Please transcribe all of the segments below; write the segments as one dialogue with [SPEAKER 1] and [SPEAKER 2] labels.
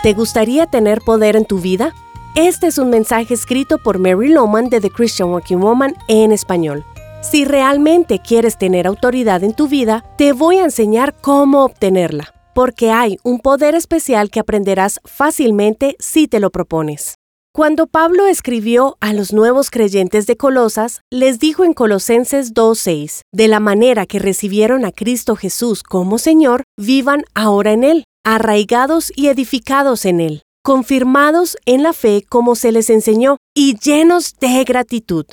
[SPEAKER 1] ¿Te gustaría tener poder en tu vida? Este es un mensaje escrito por Mary Loman de The Christian Working Woman en español. Si realmente quieres tener autoridad en tu vida, te voy a enseñar cómo obtenerla, porque hay un poder especial que aprenderás fácilmente si te lo propones. Cuando Pablo escribió a los nuevos creyentes de Colosas, les dijo en Colosenses 2.6, de la manera que recibieron a Cristo Jesús como Señor, vivan ahora en Él, arraigados y edificados en Él, confirmados en la fe como se les enseñó y llenos de gratitud.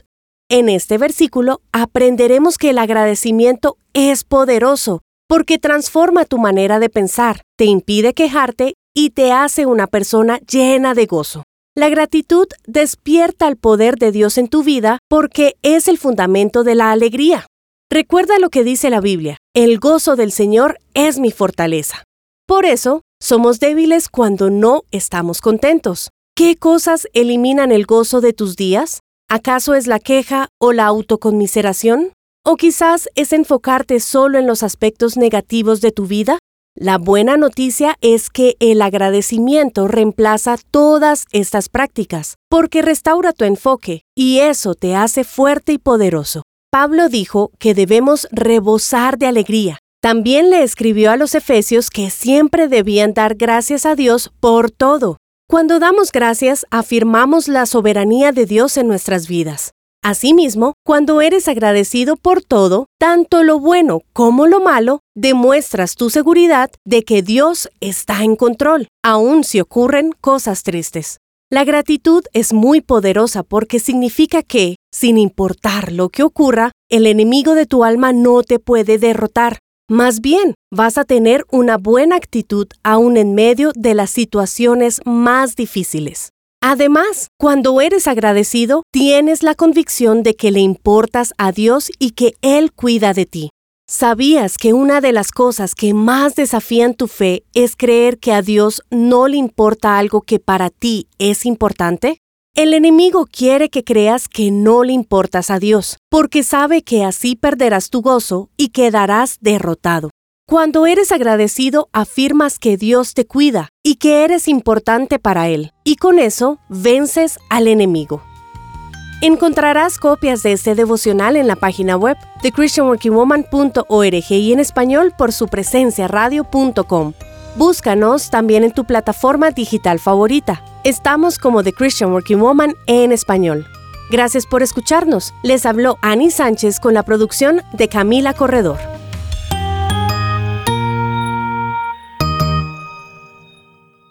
[SPEAKER 1] En este versículo aprenderemos que el agradecimiento es poderoso porque transforma tu manera de pensar, te impide quejarte y te hace una persona llena de gozo. La gratitud despierta el poder de Dios en tu vida porque es el fundamento de la alegría. Recuerda lo que dice la Biblia, el gozo del Señor es mi fortaleza. Por eso, somos débiles cuando no estamos contentos. ¿Qué cosas eliminan el gozo de tus días? ¿Acaso es la queja o la autoconmiseración? ¿O quizás es enfocarte solo en los aspectos negativos de tu vida? La buena noticia es que el agradecimiento reemplaza todas estas prácticas, porque restaura tu enfoque y eso te hace fuerte y poderoso. Pablo dijo que debemos rebosar de alegría. También le escribió a los efesios que siempre debían dar gracias a Dios por todo. Cuando damos gracias, afirmamos la soberanía de Dios en nuestras vidas. Asimismo, cuando eres agradecido por todo, tanto lo bueno como lo malo, demuestras tu seguridad de que Dios está en control, aun si ocurren cosas tristes. La gratitud es muy poderosa porque significa que, sin importar lo que ocurra, el enemigo de tu alma no te puede derrotar. Más bien, vas a tener una buena actitud aún en medio de las situaciones más difíciles. Además, cuando eres agradecido, tienes la convicción de que le importas a Dios y que Él cuida de ti. ¿Sabías que una de las cosas que más desafían tu fe es creer que a Dios no le importa algo que para ti es importante? El enemigo quiere que creas que no le importas a Dios, porque sabe que así perderás tu gozo y quedarás derrotado. Cuando eres agradecido, afirmas que Dios te cuida y que eres importante para Él, y con eso vences al enemigo. Encontrarás copias de este devocional en la página web de christianworkingwoman.org y en español por su presencia radio.com. Búscanos también en tu plataforma digital favorita. Estamos como The Christian Working Woman en español. Gracias por escucharnos. Les habló Annie Sánchez con la producción de Camila Corredor.